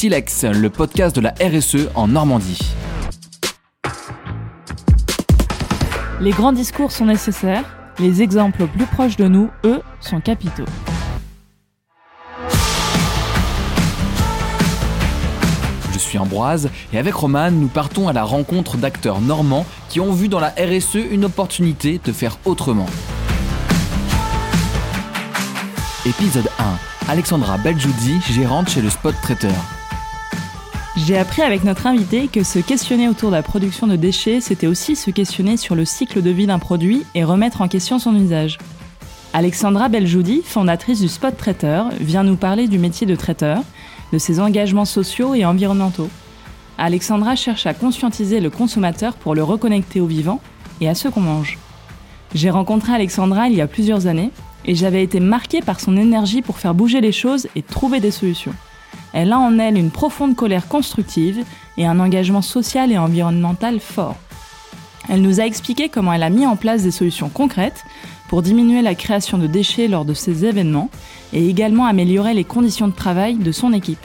Silex, le podcast de la RSE en Normandie. Les grands discours sont nécessaires, les exemples plus proches de nous, eux, sont capitaux. Je suis Ambroise et avec Roman, nous partons à la rencontre d'acteurs normands qui ont vu dans la RSE une opportunité de faire autrement. Épisode 1. Alexandra Beljoudi, gérante chez le Spot Traiteur. J'ai appris avec notre invité que se questionner autour de la production de déchets, c'était aussi se questionner sur le cycle de vie d'un produit et remettre en question son usage. Alexandra Beljoudi, fondatrice du Spot Traiteur, vient nous parler du métier de traiteur, de ses engagements sociaux et environnementaux. Alexandra cherche à conscientiser le consommateur pour le reconnecter au vivant et à ce qu'on mange. J'ai rencontré Alexandra il y a plusieurs années et j'avais été marquée par son énergie pour faire bouger les choses et trouver des solutions. Elle a en elle une profonde colère constructive et un engagement social et environnemental fort. Elle nous a expliqué comment elle a mis en place des solutions concrètes pour diminuer la création de déchets lors de ces événements et également améliorer les conditions de travail de son équipe.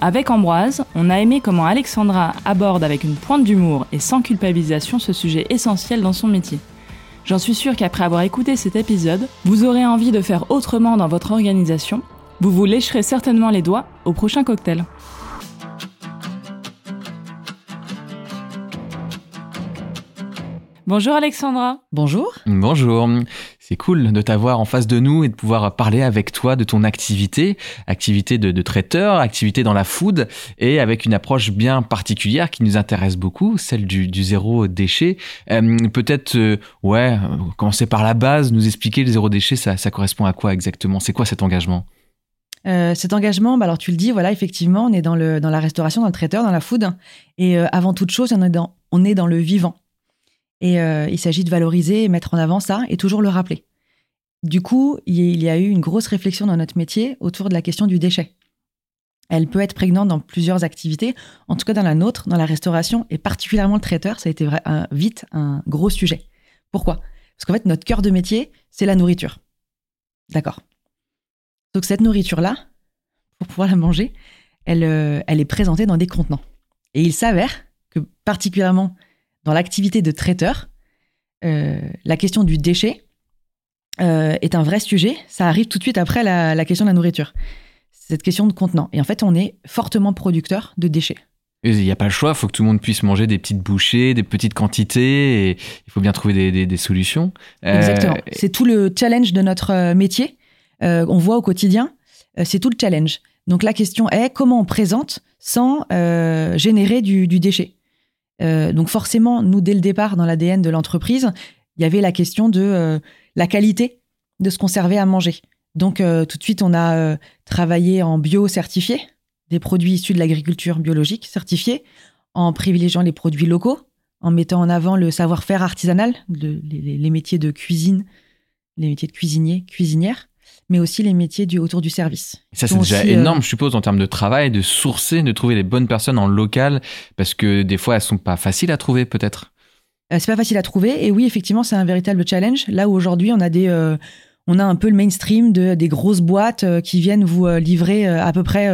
Avec Ambroise, on a aimé comment Alexandra aborde avec une pointe d'humour et sans culpabilisation ce sujet essentiel dans son métier. J'en suis sûre qu'après avoir écouté cet épisode, vous aurez envie de faire autrement dans votre organisation. Vous vous lécherez certainement les doigts au prochain cocktail. Bonjour Alexandra. Bonjour. Bonjour. C'est cool de t'avoir en face de nous et de pouvoir parler avec toi de ton activité, activité de, traiteur, activité dans la food et avec une approche bien particulière qui nous intéresse beaucoup, celle du, zéro déchet. Euh, peut-être, euh, ouais, commencer par la base, nous expliquer le zéro déchet, ça, correspond à quoi exactement? C'est quoi cet engagement? Euh, cet engagement, bah alors tu le dis, voilà, effectivement, on est dans, le, dans la restauration, dans le traiteur, dans la food. Et avant toute chose, on est dans, on est dans le vivant. Et euh, il s'agit de valoriser et mettre en avant ça et toujours le rappeler. Du coup, il y a eu une grosse réflexion dans notre métier autour de la question du déchet. Elle peut être prégnante dans plusieurs activités, en tout cas dans la nôtre, dans la restauration, et particulièrement le traiteur, ça a été vite un gros sujet. Pourquoi? Parce qu'en fait, notre cœur de métier, c'est la nourriture. D'accord? Donc cette nourriture-là, pour pouvoir la manger, elle, euh, elle est présentée dans des contenants. Et il s'avère que particulièrement dans l'activité de traiteur, euh, la question du déchet euh, est un vrai sujet. Ça arrive tout de suite après la, question de la nourriture. Cette question de contenant. Et en fait, on est fortement producteur de déchets. Il n'y a pas le choix, il faut que tout le monde puisse manger des petites bouchées, des petites quantités, et il faut bien trouver des, solutions. Euh, Exactement. C'est tout le challenge de notre métier. On voit au quotidien, c'est tout le challenge. Donc la question est comment on présente sans générer du déchet? Euh, donc forcément, nous, dès le départ, dans l'ADN de l'entreprise, il y avait la question de euh, la qualité de ce qu'on servait à manger. Donc euh, tout de suite, on a travaillé en bio certifié, des produits issus de l'agriculture biologique certifiés, en privilégiant les produits locaux, en mettant en avant le savoir-faire artisanal, les, métiers de cuisine, les métiers de cuisinier, cuisinière mais aussi les métiers du, autour du service. Ça, c'est déjà énorme, euh, je suppose, en termes de travail, de sourcer, de trouver les bonnes personnes en local, parce que des fois, elles sont pas faciles à trouver, peut-être. Euh, c'est pas facile à trouver, et oui, effectivement, c'est un véritable challenge. Là où aujourd'hui, on a des, euh, on a un peu le mainstream de des grosses boîtes qui viennent vous livrer à peu près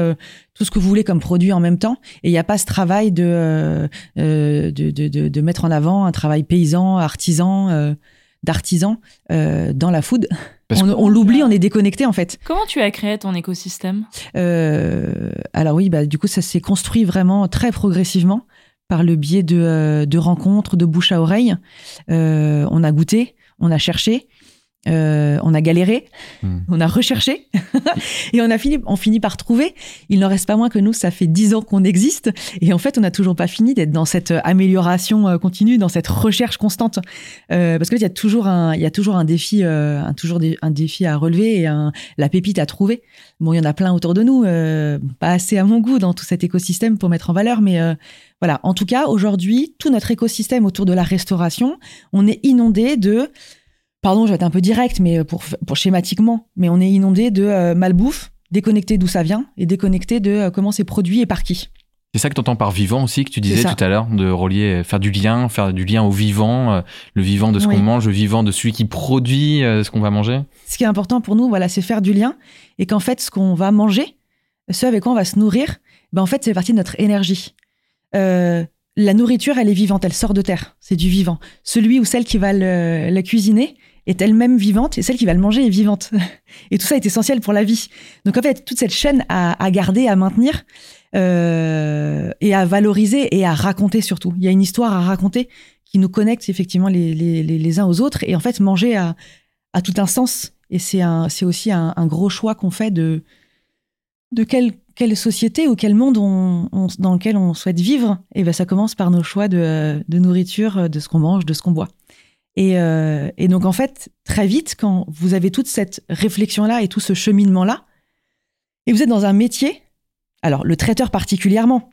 tout ce que vous voulez comme produit en même temps, et il n'y a pas ce travail de de, de, de, mettre en avant un travail paysan, artisan, d'artisan dans la food on, l'oublie, on est déconnecté en fait. Comment tu as créé ton écosystème euh, Alors oui, bah, du coup, ça s'est construit vraiment très progressivement par le biais de, euh, rencontres, de bouche à oreille. Euh, on a goûté, on a cherché, euh, on a galéré, hmm. on a recherché et on a fini, on finit par trouver. Il n'en reste pas moins que nous, ça fait dix ans qu'on existe et en fait, on n'a toujours pas fini d'être dans cette amélioration euh, continue, dans cette recherche constante. Euh, parce que il y a toujours un, il y a toujours un défi, un, toujours un défi à relever et un, la pépite à trouver. Bon, il y en a plein autour de nous, pas assez à mon goût dans tout cet écosystème pour mettre en valeur, mais voilà. En tout cas, aujourd'hui, tout notre écosystème autour de la restauration, on est inondé de pardon, je vais être un peu direct, mais pour, pour schématiquement, mais on est inondé de euh, malbouffe, déconnecté d'où ça vient et déconnecté de euh, comment c'est produit et par qui. C'est ça que tu entends par vivant aussi, que tu disais tout à l'heure, de relier, faire du lien, faire du lien au vivant, euh, le vivant de ce qu'on mange, le vivant de celui qui produit ce qu'on va manger. Ce qui est important pour nous, voilà, c'est faire du lien et qu'en fait, ce qu'on va manger, ce avec quoi on va se nourrir, ben en fait, c'est partie de notre énergie. Euh, la nourriture, elle est vivante, elle sort de terre, c'est du vivant. Celui ou celle qui va la cuisiner est elle-même vivante et celle qui va le manger est vivante. Et tout ça est essentiel pour la vie. Donc en fait, toute cette chaîne à, garder, à maintenir euh, et à valoriser et à raconter surtout. Il y a une histoire à raconter qui nous connecte effectivement les, les, les, uns aux autres. Et en fait, manger a, a tout un sens. Et c'est aussi un, gros choix qu'on fait de, de quelle, quelle société ou quel monde on, dans lequel on souhaite vivre. Et ben, ça commence par nos choix de, de nourriture, de ce qu'on mange, de ce qu'on boit. Et, euh, et, donc, en fait, très vite, quand vous avez toute cette réflexion-là et tout ce cheminement-là, et vous êtes dans un métier, alors le traiteur particulièrement,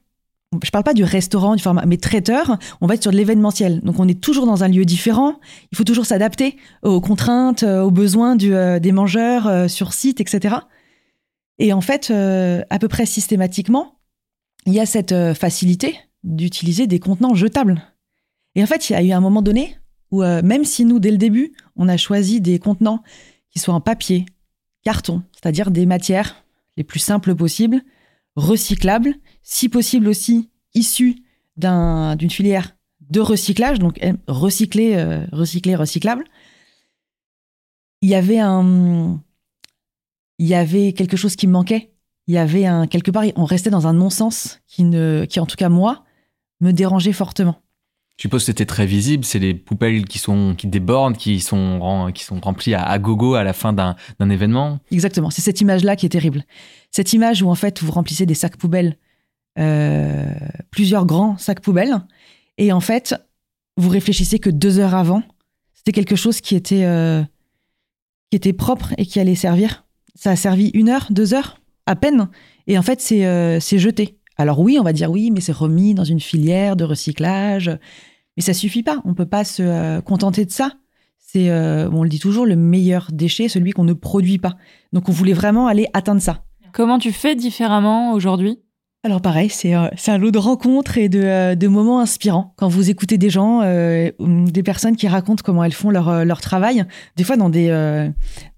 je parle pas du restaurant, du format, mais traiteur, on va être sur de l'événementiel. Donc on est toujours dans un lieu différent. Il faut toujours s'adapter aux contraintes, aux besoins du, euh, des mangeurs euh, sur site, etc. Et en fait, à peu près systématiquement, il y a cette facilité d'utiliser des contenants jetables. Et en fait, il y a eu un moment donné où euh, même si nous, dès le début, on a choisi des contenants qui soient en papier, carton, c'est-à-dire des matières les plus simples possibles, recyclables, si possible aussi issues d'une filière de recyclage, donc recyclé, euh, recyclé, recyclable. Il y avait quelque chose qui me manquait. Il y avait quelque part, on restait dans un non-sens qui en tout cas moi, me dérangeait fortement. Je suppose que c'était très visible, c'est les poubelles qui sont qui débordent, qui sont qui sont remplies à, gogo à la fin d'un événement. Exactement, c'est cette image-là qui est terrible. Cette image où en fait vous remplissez des sacs poubelles, euh, plusieurs grands sacs poubelles, et en fait vous réfléchissez que deux heures avant, c'était quelque chose qui était euh, qui était propre et qui allait servir. Ça a servi une heure, deux heures à peine, et en fait c'est euh, jeté. Alors oui, on va dire oui, mais c'est remis dans une filière de recyclage. Mais ça suffit pas. On peut pas se euh, contenter de ça. C'est, euh, on le dit toujours, le meilleur déchet, celui qu'on ne produit pas. Donc on voulait vraiment aller atteindre ça. Comment tu fais différemment aujourd'hui? Alors pareil, c'est euh, un lot de rencontres et de, moments inspirants. Quand vous écoutez des gens, des personnes qui racontent comment elles font leur, leur travail, des fois dans des,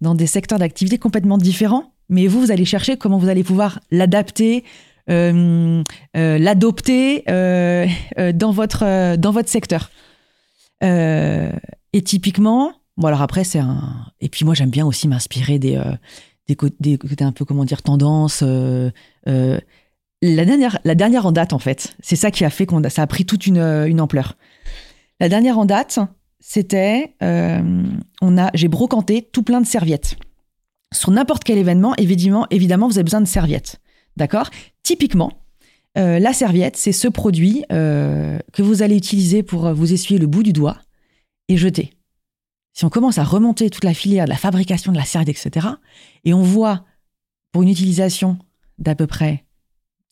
dans des secteurs d'activité complètement différents, mais vous, vous allez chercher comment vous allez pouvoir l'adapter, euh, euh, l'adopter euh, dans, votre, dans votre secteur. et typiquement, bon alors après c'est un... Et puis moi j'aime bien aussi m'inspirer des, des, côtés, un peu, comment dire, tendance. la, dernière, la dernière en date, en fait, c'est ça qui a fait qu'on ça a pris toute une, une ampleur. La dernière en date, c'était, on a, j'ai brocanté tout plein de serviettes. Sur n'importe quel événement, évidemment, évidemment, vous avez besoin de serviettes. D'accord? Typiquement, euh, la serviette, c'est ce produit euh, que vous allez utiliser pour euh, vous essuyer le bout du doigt et jeter. Si on commence à remonter toute la filière de la fabrication de la serviette, etc., et on voit pour une utilisation d'à peu près,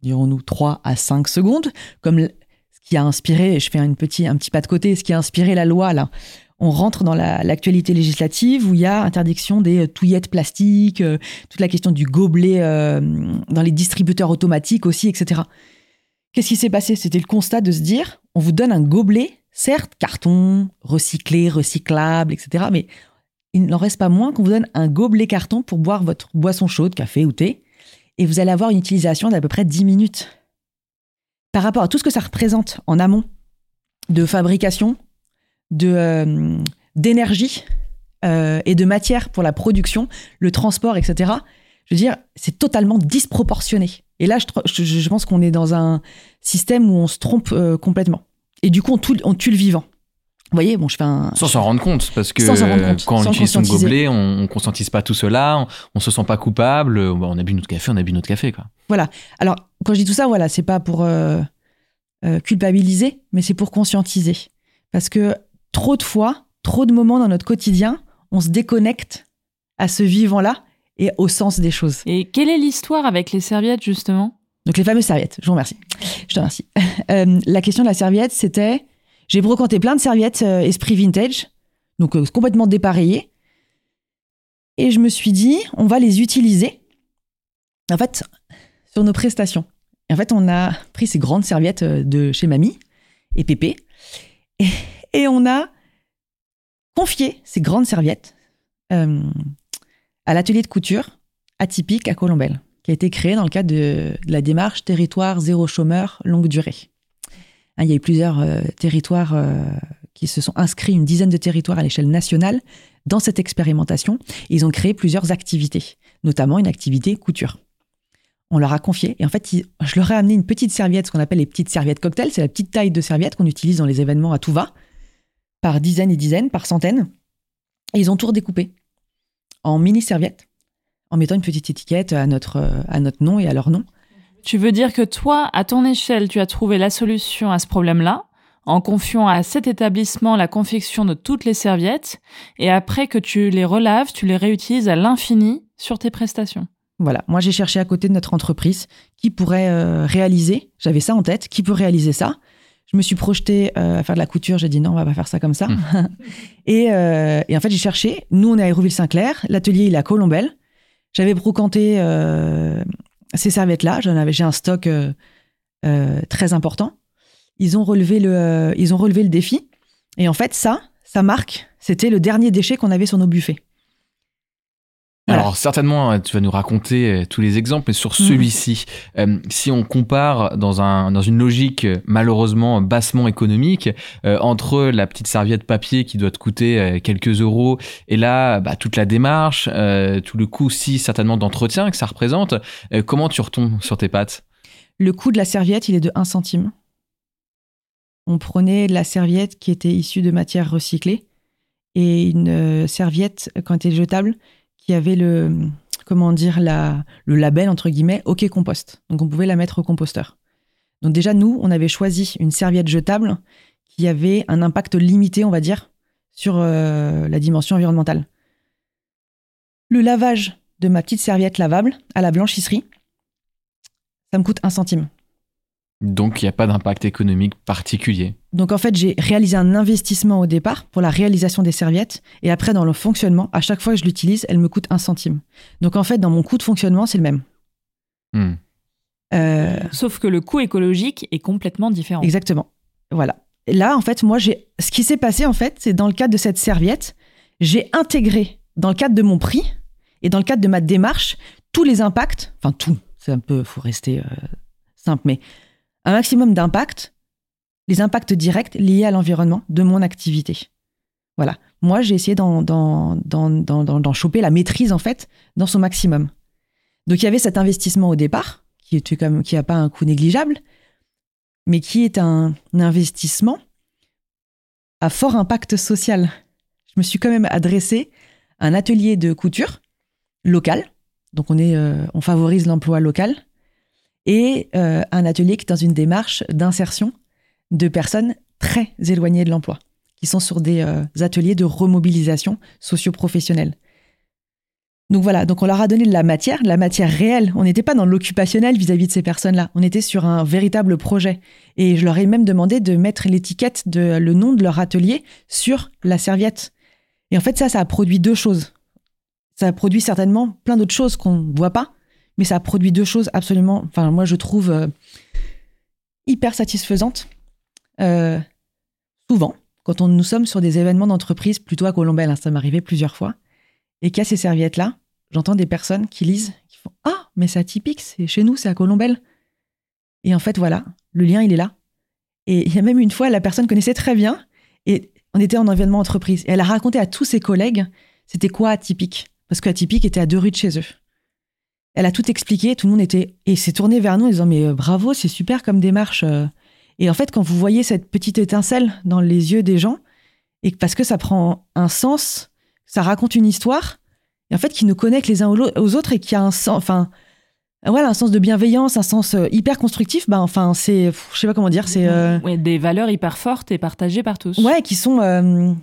dirons-nous, 3 à 5 secondes, comme ce qui a inspiré, je fais petit, un petit pas de côté, ce qui a inspiré la loi là, on rentre dans l'actualité législative où il y a interdiction des euh, touillettes plastiques, euh, toute la question du gobelet euh, dans les distributeurs automatiques aussi, etc. Qu'est-ce qui s'est passé? C'était le constat de se dire, on vous donne un gobelet, certes carton, recyclé, recyclable, etc. Mais il n'en reste pas moins qu'on vous donne un gobelet carton pour boire votre boisson chaude, café ou thé, et vous allez avoir une utilisation d'à peu près 10 minutes. Par rapport à tout ce que ça représente en amont de fabrication, de euh, d'énergie euh, et de matière pour la production, le transport, etc. Je veux dire, c'est totalement disproportionné. Et là, je, je, pense qu'on est dans un système où on se trompe euh, complètement. Et du coup, on tue, on tue le vivant. Vous voyez, bon, je fais un... Sans s'en rendre compte, parce que quand on utilise son gobelet, on, ne conscientise pas tout cela, on, on, se sent pas coupable, on a bu notre café, on a bu notre café, quoi. Voilà. Alors, quand je dis tout ça, voilà, c'est pas pour culpabiliser, mais c'est pour conscientiser. Parce que trop de fois, trop de moments dans notre quotidien, on se déconnecte à ce vivant-là et au sens des choses. Et quelle est l'histoire avec les serviettes, justement? Donc, les fameuses serviettes. Je vous remercie. Je te remercie. Euh, la question de la serviette, c'était j'ai brocanté plein de serviettes euh, esprit vintage, donc euh, complètement dépareillées. Et je me suis dit, on va les utiliser, en fait, sur nos prestations. Et en fait, on a pris ces grandes serviettes de chez Mamie et Pépé. Et, et on a confié ces grandes serviettes euh, à l'atelier de couture atypique à Colombelle. qui a été créé dans le cadre de, la démarche territoire zéro chômeur longue durée. Hein, il y a eu plusieurs euh, territoires euh, qui se sont inscrits, une dizaine de territoires à l'échelle nationale, dans cette expérimentation. ils ont créé plusieurs activités, notamment une activité couture. On leur a confié, et en fait, je leur ai amené une petite serviette, ce qu'on appelle les petites serviettes cocktail. C'est la petite taille de serviette qu'on utilise dans les événements à tout va, par dizaines et dizaines, par centaines. Et ils ont tout redécoupé en mini serviettes, en mettant une petite étiquette à notre, à notre nom et à leur nom. Tu veux dire que toi, à ton échelle, tu as trouvé la solution à ce problème-là en confiant à cet établissement la confection de toutes les serviettes, et après que tu les relaves, tu les réutilises à l'infini sur tes prestations? Voilà, moi j'ai cherché à côté de notre entreprise qui pourrait euh, réaliser, j'avais ça en tête, qui peut réaliser ça. Je me suis projetée euh, à faire de la couture, j'ai dit non, on va pas faire ça comme ça. Mmh. Euh, et, en fait j'ai cherché, nous on est à Hérouville-Saint-Clair, l'atelier il est à Colombelle. J'avais brocanté ces serviettes-là, j'en avais, j'ai un stock très important ils ont relevé le, euh, ils ont relevé le défi. Et en fait, ça, ça marque, c'était le dernier déchet qu'on avait sur nos buffets. Alors certainement, euh, tu vas nous raconter euh, tous les exemples, mais sur mhm. celui-ci, si on compare dans, un, dans une logique malheureusement bassement économique, entre la petite serviette papier qui doit te coûter quelques euros, et là, bah, toute la démarche, tout le coût aussi certainement d'entretien que ça représente, comment tu retombes sur tes pattes? Le coût de la serviette, il est de 1 centime. On prenait la serviette qui était issue de matière recyclée et une euh, serviette, quand elle était jetable, qui avait le, comment dire, le label, entre guillemets, OK Compost. Donc on pouvait la mettre au composteur. Donc déjà, nous, on avait choisi une serviette jetable qui avait un impact limité, on va dire, sur euh, la dimension environnementale. Le lavage de ma petite serviette lavable à la blanchisserie, ça me coûte un centime. Donc, il n'y a pas d'impact économique particulier. Donc, en fait, j'ai réalisé un investissement au départ pour la réalisation des serviettes. Et après, dans le fonctionnement, à chaque fois que je l'utilise, elle me coûte un centime. Donc, en fait, dans mon coût de fonctionnement, c'est le même. Hmm. Euh, Sauf que le coût écologique est complètement différent. Exactement. Voilà. là, en fait, moi, j'ai. Ce qui s'est passé, en fait, c'est dans le cadre de cette serviette, j'ai intégré, dans le cadre de mon prix et dans le cadre de ma démarche, tous les impacts. Enfin, tout. C'est un peu. faut rester euh, simple, mais un maximum d'impact, les impacts directs liés à l'environnement de mon activité. Voilà. Moi, j'ai essayé d'en choper la maîtrise, en fait, dans son maximum. Donc, il y avait cet investissement au départ, qui était qui n'a pas un coût négligeable, mais qui est un, investissement à fort impact social. Je me suis quand même adressé à un atelier de couture local. Donc, on, est, euh, on favorise l'emploi local et euh, un atelier qui est dans une démarche d'insertion de personnes très éloignées de l'emploi, qui sont sur des euh, ateliers de remobilisation socio-professionnelle. Donc voilà, donc on leur a donné de la matière, de la matière réelle. On n'était pas dans l'occupationnel vis-à-vis de ces personnes-là. On était sur un véritable projet. Et je leur ai même demandé de mettre l'étiquette de le nom de leur atelier sur la serviette. Et en fait, ça, ça a produit deux choses. Ça a produit certainement plein d'autres choses qu'on ne voit pas, mais ça produit deux choses absolument, enfin moi je trouve euh, hyper satisfaisantes. Euh, souvent, quand on, nous sommes sur des événements d'entreprise, plutôt à Colombelle, hein, ça m'est arrivé plusieurs fois, et a ces serviettes-là, j'entends des personnes qui lisent, qui font Ah, mais c'est atypique, c'est chez nous, c'est à Colombelle. Et en fait, voilà, le lien, il est là. Et il y a même une fois, la personne connaissait très bien, et on était en événement entreprise. Et elle a raconté à tous ses collègues, c'était quoi atypique? Parce que atypique était à deux rues de chez eux. Elle a tout expliqué, tout le monde était et s'est tourné vers nous en disant mais euh, bravo, c'est super comme démarche. Euh. Et en fait, quand vous voyez cette petite étincelle dans les yeux des gens, et parce que ça prend un sens, ça raconte une histoire, et en fait qui nous connecte les uns aux autres et qui a un sens, enfin voilà, un sens de bienveillance, un sens euh, hyper constructif. Ben enfin c'est, je sais pas comment dire, c'est des valeurs hyper fortes et partagées par tous. Ouais, qui sont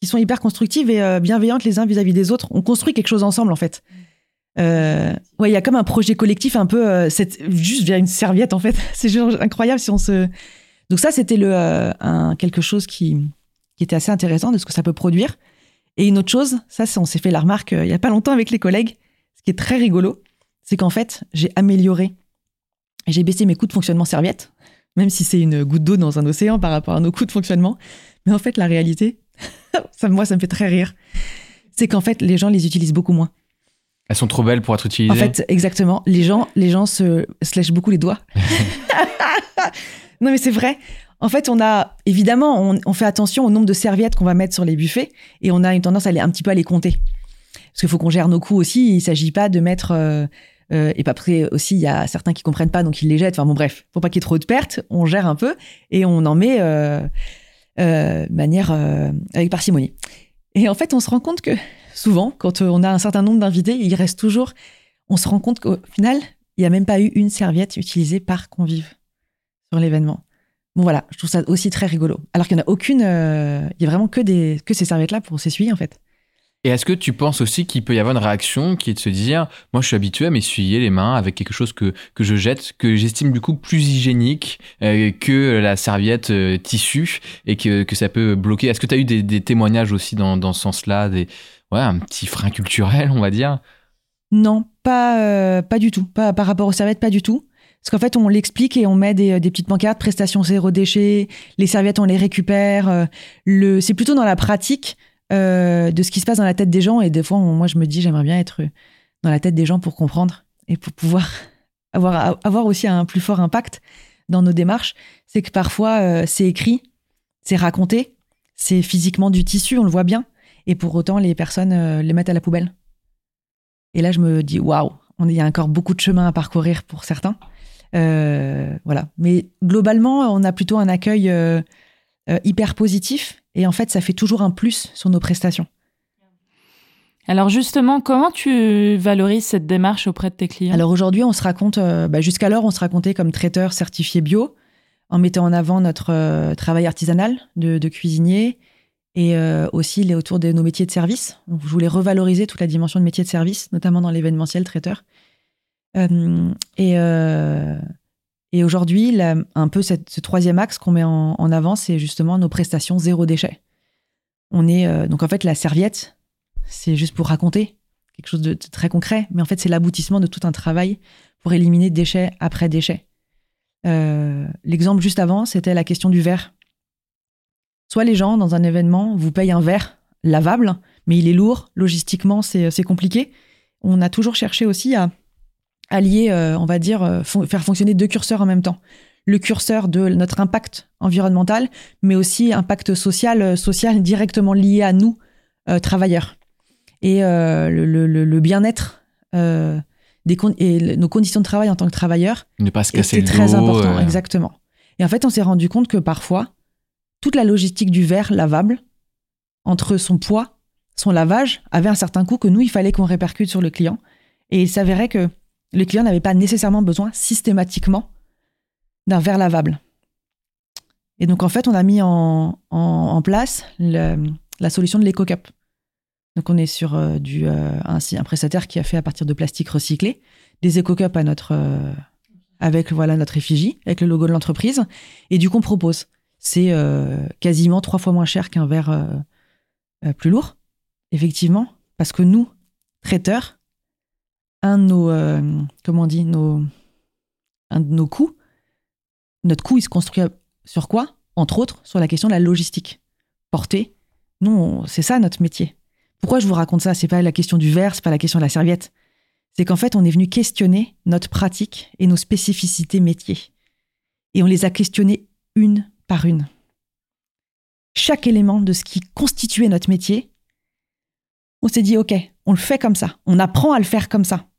qui sont hyper constructives et bienveillantes les uns vis-à-vis -vis des autres. On construit quelque chose ensemble en fait. Euh, ouais, il y a comme un projet collectif un peu, euh, juste via une serviette en fait. C'est incroyable si on se. Donc ça, c'était le euh, quelque chose qui, était assez intéressant de ce que ça peut produire. Et une autre chose, ça, on s'est fait la remarque il y a pas longtemps avec les collègues. Ce qui est très rigolo, c'est qu'en fait, j'ai amélioré, j'ai baissé mes coûts de fonctionnement serviette, même si c'est une goutte d'eau dans un océan par rapport à nos coûts de fonctionnement. Mais en fait, la réalité, moi, ça me fait très rire, c'est qu'en fait, les gens les utilisent beaucoup moins. Elles sont trop belles pour être utilisées. En fait, exactement. Les gens, les gens se, se lèchent beaucoup les doigts. non, mais c'est vrai. En fait, on a évidemment, on, fait attention au nombre de serviettes qu'on va mettre sur les buffets et on a une tendance à aller un petit peu à les compter. Parce qu'il faut qu'on gère nos coûts aussi. Il ne s'agit pas de mettre. Euh, euh, et après aussi, il y a certains qui comprennent pas, donc ils les jettent. Enfin bon, bref, faut pas qu'il y ait trop de pertes. On gère un peu et on en met euh, euh manière avec parcimonie. Et en fait, on se rend compte que souvent, quand on a un certain nombre d'invités, il reste toujours. On se rend compte qu'au final, il n'y a même pas eu une serviette utilisée par convive sur l'événement. Bon voilà, je trouve ça aussi très rigolo. Alors qu'il n'y en a aucune, il y a vraiment que, des, que ces serviettes-là pour s'essuyer en fait. Et est-ce que tu penses aussi qu'il peut y avoir une réaction qui est de se dire, moi je suis habitué à m'essuyer les mains avec quelque chose que, que je jette, que j'estime du coup plus hygiénique euh, que la serviette euh, tissu et que, que ça peut bloquer? Est-ce que tu as eu des, témoignages aussi dans, dans ce sens-là, des, ouais, un petit frein culturel, on va dire? Non, pas, euh, pas du tout. Pas, par rapport aux serviettes, pas du tout. Parce qu'en fait, on l'explique et on met des, des, petites pancartes, prestations zéro déchet, les serviettes, on les récupère. le, c'est plutôt dans la pratique euh, de ce qui se passe dans la tête des gens. Et des fois, moi, je me dis, j'aimerais bien être dans la tête des gens pour comprendre et pour pouvoir avoir, aussi un plus fort impact dans nos démarches. C'est que parfois, euh, c'est écrit, c'est raconté, c'est physiquement du tissu, on le voit bien. Et pour autant, les personnes euh, les mettent à la poubelle. Et là, je me dis, waouh, il y a encore beaucoup de chemin à parcourir pour certains. voilà. Mais globalement, on a plutôt un accueil hyper positif et en fait, ça fait toujours un plus sur nos prestations. Alors justement, comment tu valorises cette démarche auprès de tes clients? Alors aujourd'hui, on se raconte, euh, bah, jusqu'alors, on se racontait comme traiteur certifié bio, en mettant en avant notre euh, travail artisanal de, cuisinier et euh, aussi les, autour de nos métiers de service. je voulais revaloriser toute la dimension de métier de service, notamment dans l'événementiel traiteur. et et aujourd'hui, un peu ce troisième axe qu'on met en, avant, c'est justement nos prestations zéro déchet. On est euh, donc en fait la serviette, c'est juste pour raconter quelque chose de, très concret, mais en fait c'est l'aboutissement de tout un travail pour éliminer déchet après déchet. Euh, l'exemple juste avant, c'était la question du verre. Soit les gens dans un événement vous payent un verre lavable, mais il est lourd, logistiquement c'est compliqué. On a toujours cherché aussi à allier, euh, on va dire, euh, faire fonctionner deux curseurs en même temps. Le curseur de notre impact environnemental, mais aussi impact social, euh, social directement lié à nous, travailleurs. Et le, bien-être des et nos conditions de travail en tant que travailleurs. Ne pas se casser très important, exactement. Et en fait, on s'est rendu compte que parfois, toute la logistique du verre lavable, entre son poids, son lavage, avait un certain coût que nous, il fallait qu'on répercute sur le client. Et il s'avérait que les clients n'avaient pas nécessairement besoin systématiquement d'un verre lavable. Et donc, en fait, on a mis en, place la solution de l'éco-cup. Donc, on est sur euh, du, euh, un, prestataire qui a fait à partir de plastique recyclé des éco-cups euh, avec voilà, notre effigie, avec le logo de l'entreprise. Et du coup, on propose. C'est quasiment trois fois moins cher qu'un verre plus lourd, effectivement, parce que nous, traiteurs, un de nos, euh, comment on dit, nos, un de nos coûts, notre coût, il se construit sur quoi? Entre autres, sur la question de la logistique. Porter, non, c'est ça notre métier. Pourquoi je vous raconte ça? C'est pas la question du verre, c'est pas la question de la serviette. C'est qu'en fait, on est venu questionner notre pratique et nos spécificités métiers. Et on les a questionnés une par une. Chaque élément de ce qui constituait notre métier, on s'est dit, OK, on le fait comme ça, on apprend à le faire comme ça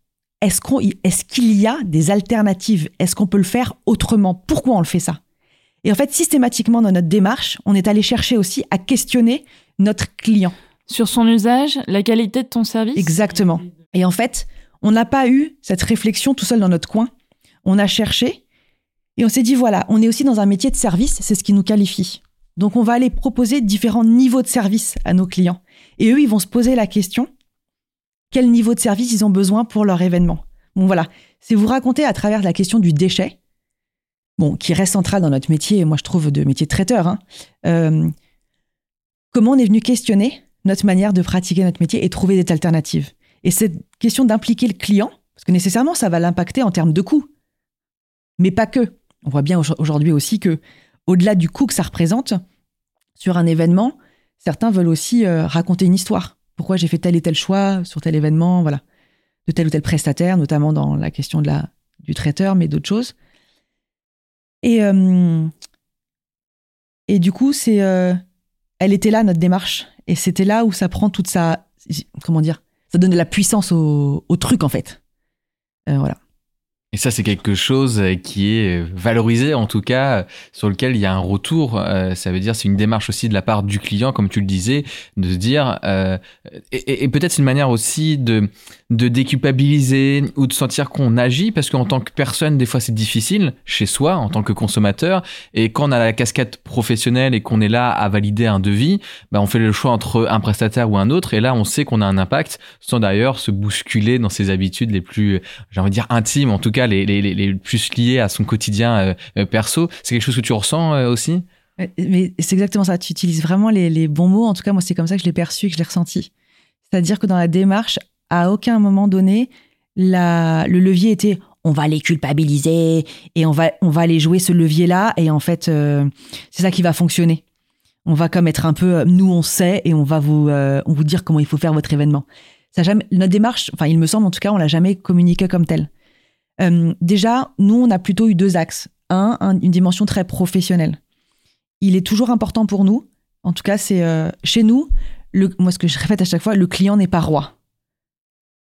est-ce qu'il y a des alternatives? Est-ce qu'on peut le faire autrement? Pourquoi on le fait ça? Et en fait, systématiquement dans notre démarche, on est allé chercher aussi à questionner notre client. Sur son usage, la qualité de ton service? Exactement. Et en fait, on n'a pas eu cette réflexion tout seul dans notre coin. On a cherché et on s'est dit, voilà, on est aussi dans un métier de service, c'est ce qui nous qualifie. Donc on va aller proposer différents niveaux de service à nos clients. Et eux, ils vont se poser la question, quel niveau de service ils ont besoin pour leur événement. Bon voilà, c'est vous raconter à travers la question du déchet, bon, qui reste centrale dans notre métier, moi je trouve de métier de traiteur, hein, euh, comment on est venu questionner notre manière de pratiquer notre métier et trouver des alternatives. Et cette question d'impliquer le client, parce que nécessairement ça va l'impacter en termes de coût, mais pas que. On voit bien aujourd'hui aussi que, au-delà du coût que ça représente, sur un événement, certains veulent aussi euh, raconter une histoire pourquoi j'ai fait tel et tel choix sur tel événement, voilà. de tel ou tel prestataire, notamment dans la question de la, du traiteur, mais d'autres choses. Et, euh, et du coup, c'est, euh, elle était là, notre démarche. Et c'était là où ça prend toute sa. Comment dire Ça donne de la puissance au, au truc, en fait. Euh, voilà. Et ça, c'est quelque chose euh, qui est euh, valorisé, en tout cas, euh, sur lequel il y a un retour. ça veut dire, c'est une démarche aussi de la part du client, comme tu le disais, de se dire, et, et peut-être une manière aussi de, de déculpabiliser ou de sentir qu'on agit, parce qu'en tant que personne, des fois, c'est difficile chez soi, en tant que consommateur. Et quand on a la casquette professionnelle et qu'on est là à valider un devis, bah, on fait le choix entre un prestataire ou un autre. Et là, on sait qu'on a un impact, sans d'ailleurs se bousculer dans ses habitudes les plus, j'ai envie de dire, intimes, en tout cas les, les, plus liés à son quotidien euh, euh, perso. C'est quelque chose que tu ressens euh, aussi? Mais c'est exactement ça. Tu utilises vraiment les, bons mots. En tout cas, moi, c'est comme ça que je l'ai perçu que je l'ai ressenti. C'est-à-dire que dans la démarche, à aucun moment donné, le levier était on va les culpabiliser et on va, on va les jouer ce levier-là. Et en fait, c'est ça qui va fonctionner. On va comme être un peu, nous on sait et on va vous, on vous dire comment il faut faire votre événement. Ça jamais, notre démarche, enfin il me semble en tout cas, on l'a jamais communiqué comme tel. Euh, déjà, nous, on a plutôt eu deux axes. Un, une dimension très professionnelle. Il est toujours important pour nous, en tout cas, c'est euh, chez nous, moi, ce que je répète à chaque fois, le client n'est pas roi.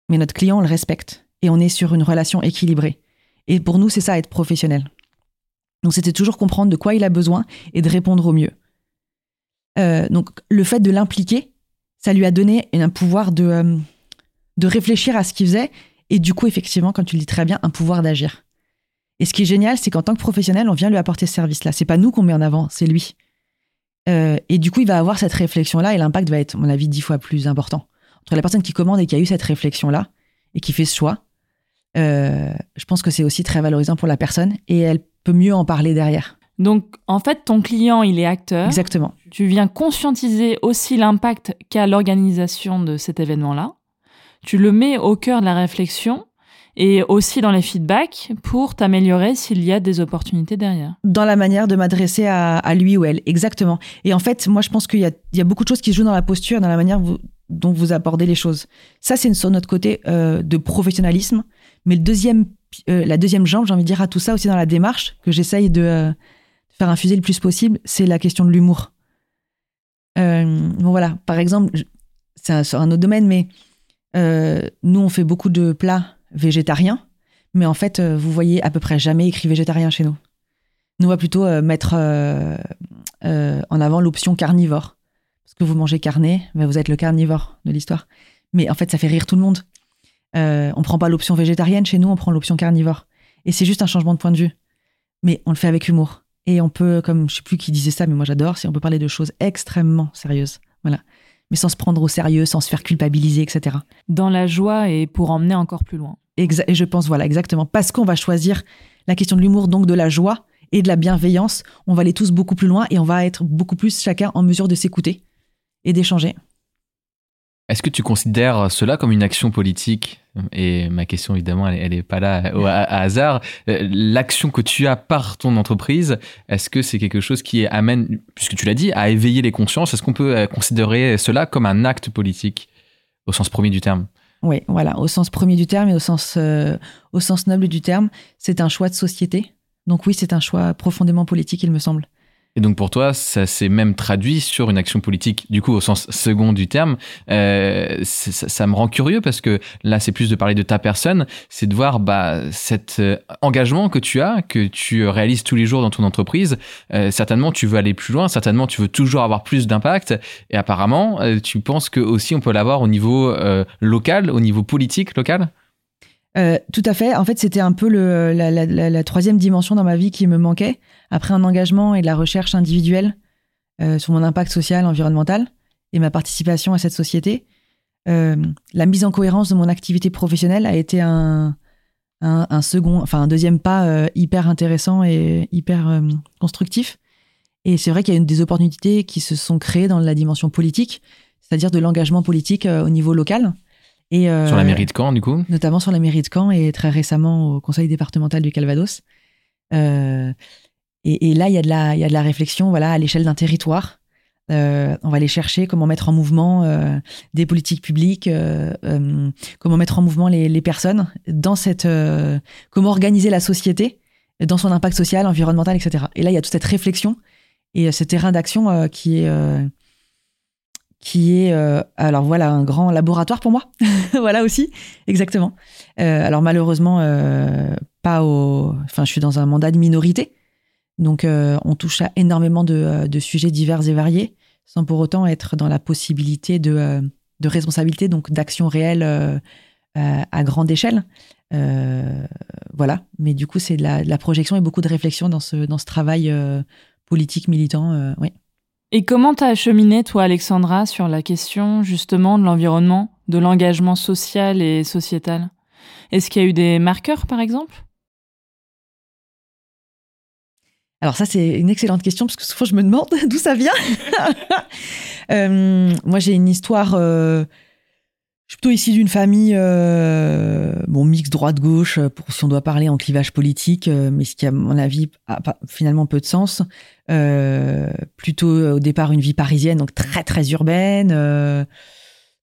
Mais notre client, on le respecte. Et on est sur une relation équilibrée. Et pour nous, c'est ça, être professionnel. Donc, c'était toujours comprendre de quoi il a besoin et de répondre au mieux. Euh, donc, le fait de l'impliquer, ça lui a donné un pouvoir de, de réfléchir à ce qu'il faisait et du coup, effectivement, comme tu le dis très bien, un pouvoir d'agir. Et ce qui est génial, c'est qu'en tant que professionnel, on vient lui apporter ce service-là. C'est pas nous qu'on met en avant, c'est lui. Euh, et du coup, il va avoir cette réflexion-là et l'impact va être, à mon avis, dix fois plus important. Entre la personne qui commande et qui a eu cette réflexion-là et qui fait ce choix, euh, je pense que c'est aussi très valorisant pour la personne et elle peut mieux en parler derrière. Donc, en fait, ton client, il est acteur. Exactement. Tu viens conscientiser aussi l'impact qu'a l'organisation de cet événement-là tu le mets au cœur de la réflexion et aussi dans les feedbacks pour t'améliorer s'il y a des opportunités derrière. Dans la manière de m'adresser à, lui ou elle, exactement. Et en fait, moi, je pense qu'il y, a, beaucoup de choses qui se jouent dans la posture, dans la manière dont vous abordez les choses. Ça, c'est sur notre côté euh, de professionnalisme. Mais le deuxième, euh, la deuxième jambe, j'ai envie de dire à tout ça aussi dans la démarche que j'essaye de, euh, faire infuser le plus possible, c'est la question de l'humour. bon voilà, par exemple, c'est sur un autre domaine, mais nous, on fait beaucoup de plats végétariens, mais en fait, vous voyez à peu près jamais écrit végétarien chez nous. Nous, on va plutôt mettre en avant l'option carnivore. Parce que vous mangez carné, mais vous êtes le carnivore de l'histoire. Mais en fait, ça fait rire tout le monde. on prend pas l'option végétarienne chez nous, on prend l'option carnivore. Et c'est juste un changement de point de vue. Mais on le fait avec humour. Et on peut, comme je sais plus qui disait ça, mais moi j'adore, si on peut parler de choses extrêmement sérieuses. Voilà mais sans se prendre au sérieux, sans se faire culpabiliser, etc. Dans la joie et pour emmener encore plus loin. et je pense, voilà, exactement. Parce qu'on va choisir la question de l'humour, donc de la joie et de la bienveillance, on va aller tous beaucoup plus loin et on va être beaucoup plus chacun en mesure de s'écouter et d'échanger. Est-ce que tu considères cela comme une action politique? Et ma question, évidemment, elle n'est pas là au, hasard. Euh, l'action que tu as par ton entreprise, est-ce que c'est quelque chose qui amène, puisque tu l'as dit, à éveiller les consciences? Est-ce qu'on peut euh, considérer cela comme un acte politique au sens premier du terme? Oui, voilà, au sens premier du terme et au sens, euh, au sens noble du terme, c'est un choix de société. Donc oui, c'est un choix profondément politique, il me semble. Et donc pour toi, ça s'est même traduit sur une action politique, du coup au sens second du terme. Euh, ça, ça, me rend curieux parce que là, c'est plus de parler de ta personne, c'est de voir bah, cet euh, engagement que tu as, que tu réalises tous les jours dans ton entreprise. Euh, certainement, tu veux aller plus loin, certainement, tu veux toujours avoir plus d'impact. Et apparemment, euh, tu penses que aussi on peut l'avoir au niveau euh, local, au niveau politique local? Euh, tout à fait. En fait, c'était un peu la, troisième dimension dans ma vie qui me manquait. Après un engagement et de la recherche individuelle euh, sur mon impact social, environnemental et ma participation à cette société, euh, la mise en cohérence de mon activité professionnelle a été un, un, second, enfin un deuxième pas hyper intéressant et hyper constructif. Et c'est vrai qu'il y a des opportunités qui se sont créées dans la dimension politique, c'est-à-dire de l'engagement politique au niveau local. Et, euh, sur la mairie de Caen, du coup Notamment sur la mairie de Caen et très récemment au conseil départemental du Calvados. Euh, et, et, là, il y, a de la, y a de la réflexion voilà, à l'échelle d'un territoire, on va aller chercher comment mettre en mouvement des politiques publiques, comment mettre en mouvement les, les personnes dans cette, comment organiser la société dans son impact social, environnemental, etc. Et là, il y a toute cette réflexion et ce terrain d'action qui est qui est euh, alors voilà un grand laboratoire pour moi. Voilà aussi exactement. Euh, alors malheureusement euh, pas au enfin je suis dans un mandat de minorité. Donc on touche à énormément de, sujets divers et variés sans pour autant être dans la possibilité de, de responsabilité donc d'action réelle à grande échelle. Voilà. Mais du coup c'est de la, de la, projection et beaucoup de réflexion dans ce dans ce travail politique militant oui et comment t'as acheminé, toi, Alexandra, sur la question justement de l'environnement, de l'engagement social et sociétal? Est-ce qu'il y a eu des marqueurs, par exemple? Alors ça, c'est une excellente question, parce que souvent, je me demande d'où ça vient. Euh, moi, j'ai une histoire... Euh, suis plutôt ici d'une famille, euh, bon, mix droite-gauche, pour si on doit parler en clivage politique, mais ce qui, à mon avis, a finalement peu de sens. Euh, plutôt au départ une vie parisienne, donc très très urbaine. Euh,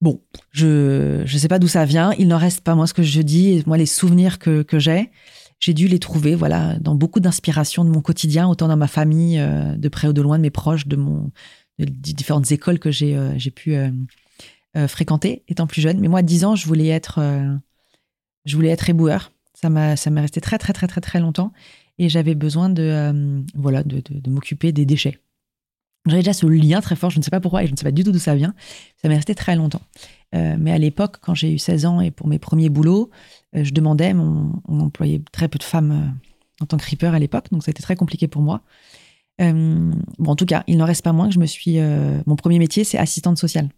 bon, je je sais pas d'où ça vient. Il n'en reste pas moi ce que je dis moi les souvenirs que que j'ai. J'ai dû les trouver, voilà, dans beaucoup d'inspiration de mon quotidien, autant dans ma famille, euh, de près ou de loin, de mes proches, de mon différentes écoles que j'ai j'ai pu fréquenter étant plus jeune. Mais moi, à 10 ans, je voulais être je voulais être éboueur. Ça m'a ça m'est resté très très très très très longtemps et j'avais besoin de, euh, voilà, de, m'occuper des déchets. J'avais déjà ce lien très fort, je ne sais pas pourquoi et je ne sais pas du tout d'où ça vient. Ça m'est resté très longtemps. Euh, mais à l'époque, quand j'ai eu 16 ans et pour mes premiers boulots, euh, je demandais, on, employait très peu de femmes en tant que reaper à l'époque, donc ça a été très compliqué pour moi. bon, en tout cas, il n'en reste pas moins que je me suis. mon premier métier, c'est assistante sociale.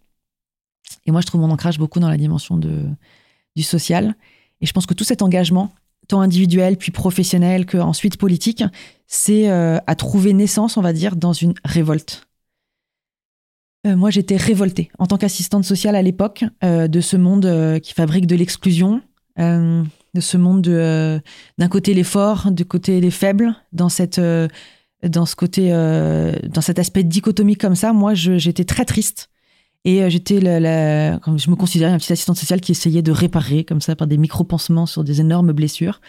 Et moi, je trouve mon ancrage beaucoup dans la dimension du social. Et je pense que tout cet engagement tant individuel puis professionnel que ensuite politique, c'est euh, à trouver naissance, on va dire, dans une révolte. Euh, moi, j'étais révoltée en tant qu'assistante sociale à l'époque euh, de ce monde qui fabrique de l'exclusion, de ce monde d'un côté les forts, du côté les faibles, dans cette dans ce côté, dans cet aspect dichotomique comme ça. Moi, j'étais très triste et euh, j'étais la, je me considérais une petite assistante sociale qui essayait de réparer comme ça par des micro-pansements sur des énormes blessures.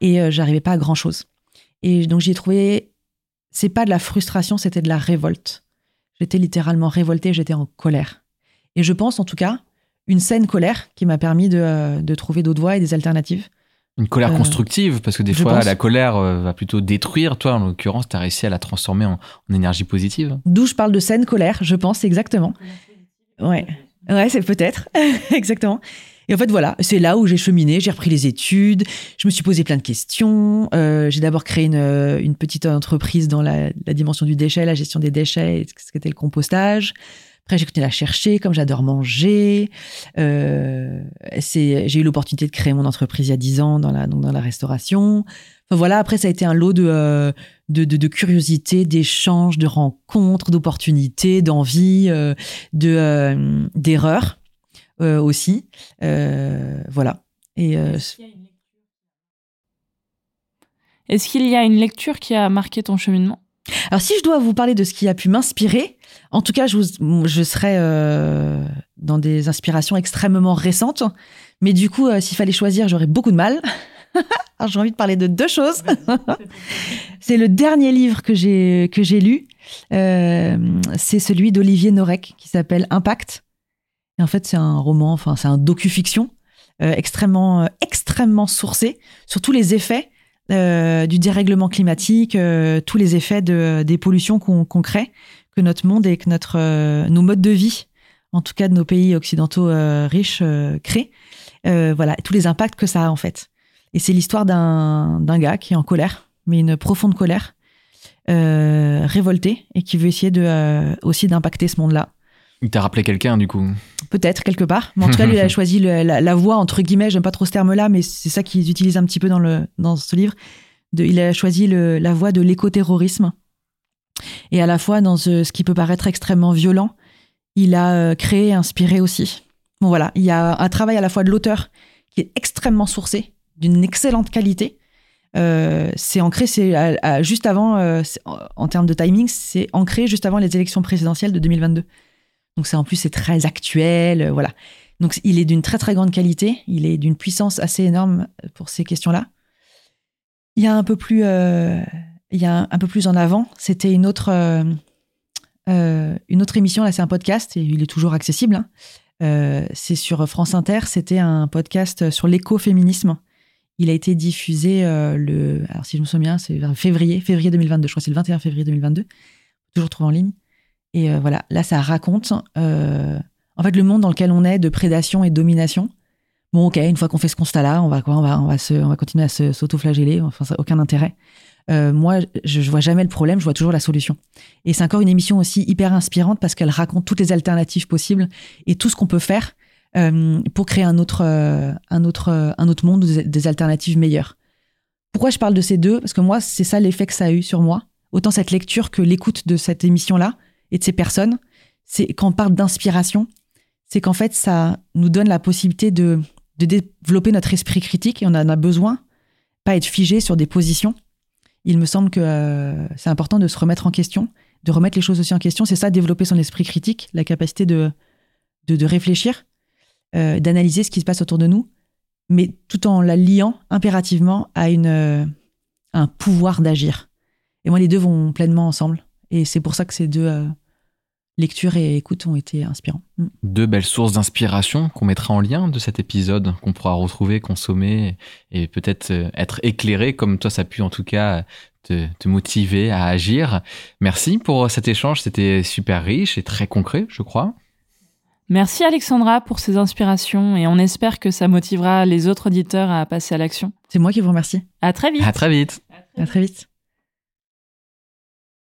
Et euh, j'arrivais pas à grand chose. Et donc j'y ai trouvé, c'est pas de la frustration, c'était de la révolte. J'étais littéralement révoltée, j'étais en colère. Et je pense en tout cas, une saine colère qui m'a permis de, euh, de trouver d'autres voies et des alternatives. Une colère constructive, parce que des fois, la colère va plutôt détruire. Toi, en l'occurrence, tu as réussi à la transformer en, en énergie positive. D'où je parle de saine colère, je pense, exactement. Ouais, ouais, c'est peut-être exactement. Et en fait, voilà, c'est là où j'ai cheminé, j'ai repris les études, je me suis posé plein de questions. Euh, j'ai d'abord créé une, une, petite entreprise dans la, la, dimension du déchet, la gestion des déchets, ce qu'était le compostage. Après, j'ai continué à chercher, comme j'adore manger. Euh, j'ai eu l'opportunité de créer mon entreprise il y a 10 ans dans la, donc dans la restauration. Enfin voilà, après, ça a été un lot de, euh, de, de, de curiosité, d'échanges, de rencontres, d'opportunités, d'envie, euh, de euh, d'erreurs aussi. voilà. Et est-ce qu'il y a une lecture qui a marqué ton cheminement? Alors, si je dois vous parler de ce qui a pu m'inspirer, en tout cas, je, je serais dans des inspirations extrêmement récentes. Mais du coup, s'il fallait choisir, j'aurais beaucoup de mal. Alors j'ai envie de parler de deux choses. c'est le dernier livre que j'ai que j'ai lu. Euh, c'est celui d'Olivier Norek qui s'appelle Impact. Et en fait, c'est un roman, enfin c'est un docu-fiction euh, extrêmement euh, extrêmement sourcé sur tous les effets du dérèglement climatique, tous les effets de, des pollutions qu'on crée, que notre monde et que notre nos modes de vie, en tout cas de nos pays occidentaux riches, créent. voilà, tous les impacts que ça a en fait. Et c'est l'histoire d'un gars qui est en colère, mais une profonde colère, euh, révolté, et qui veut essayer de, euh, aussi d'impacter ce monde-là. Il t'a rappelé quelqu'un, du coup Peut-être, quelque part. Mais en tout cas, lui, il a choisi la, voie, entre guillemets, j'aime pas trop ce terme-là, mais c'est ça qu'ils utilisent un petit peu dans, le, dans ce livre. De, il a choisi la voie de l'écoterrorisme. Et à la fois, dans ce, qui peut paraître extrêmement violent, il a euh, créé inspiré aussi. Bon, voilà, il y a un travail à la fois de l'auteur qui est extrêmement sourcé, d'une excellente qualité, Euh, c'est ancré, c'est juste avant, euh, en, termes de timing, c'est ancré juste avant les élections présidentielles de 2022. Donc c'est en plus c'est très actuel, voilà. Donc il est d'une très très grande qualité, il est d'une puissance assez énorme pour ces questions-là. Il y a un peu plus, il y a un, peu plus en avant, c'était une autre, une autre émission là, c'est un podcast et il est toujours accessible. Hein. c'est sur France Inter, c'était un podcast sur l'écoféminisme il a été diffusé euh, le. Alors, si je me souviens bien, c'est février, février 2022. Je crois que c'est le 21 février 2022. Toujours trouvé en ligne. Et euh, voilà, là, ça raconte euh, en fait le monde dans lequel on est de prédation et de domination. Bon, ok, une fois qu'on fait ce constat-là, on va quoi on va, on va, se, on va continuer à s'auto-flageller. Enfin, ça n'a aucun intérêt. Moi, je, je vois jamais le problème, je vois toujours la solution. Et c'est encore une émission aussi hyper inspirante parce qu'elle raconte toutes les alternatives possibles et tout ce qu'on peut faire euh, pour créer un autre, euh, un autre, euh, un autre monde, des, alternatives meilleures. Pourquoi je parle de ces deux? Parce que moi, c'est ça l'effet que ça a eu sur moi. Autant cette lecture que l'écoute de cette émission-là et de ces personnes. C'est quand on parle d'inspiration, c'est qu'en fait, ça nous donne la possibilité de, de développer notre esprit critique et on en a besoin, pas être figé sur des positions. Il me semble que c'est important de se remettre en question, de remettre les choses aussi en question. C'est ça, développer son esprit critique, la capacité de, de, réfléchir. Euh, d'analyser ce qui se passe autour de nous, mais tout en la liant impérativement à une, euh, un pouvoir d'agir. Et moi, les deux vont pleinement ensemble. Et c'est pour ça que ces deux euh, lectures et écoutes ont été inspirants. Mm. Deux belles sources d'inspiration qu'on mettra en lien de cet épisode, qu'on pourra retrouver, consommer et peut-être être éclairé, comme toi, ça a pu en tout cas te, te, motiver à agir. Merci pour cet échange, c'était super riche et très concret, je crois. Merci Alexandra pour ces inspirations et on espère que ça motivera les autres auditeurs à passer à l'action. C'est moi qui vous remercie. À très vite. À très vite. À très vite.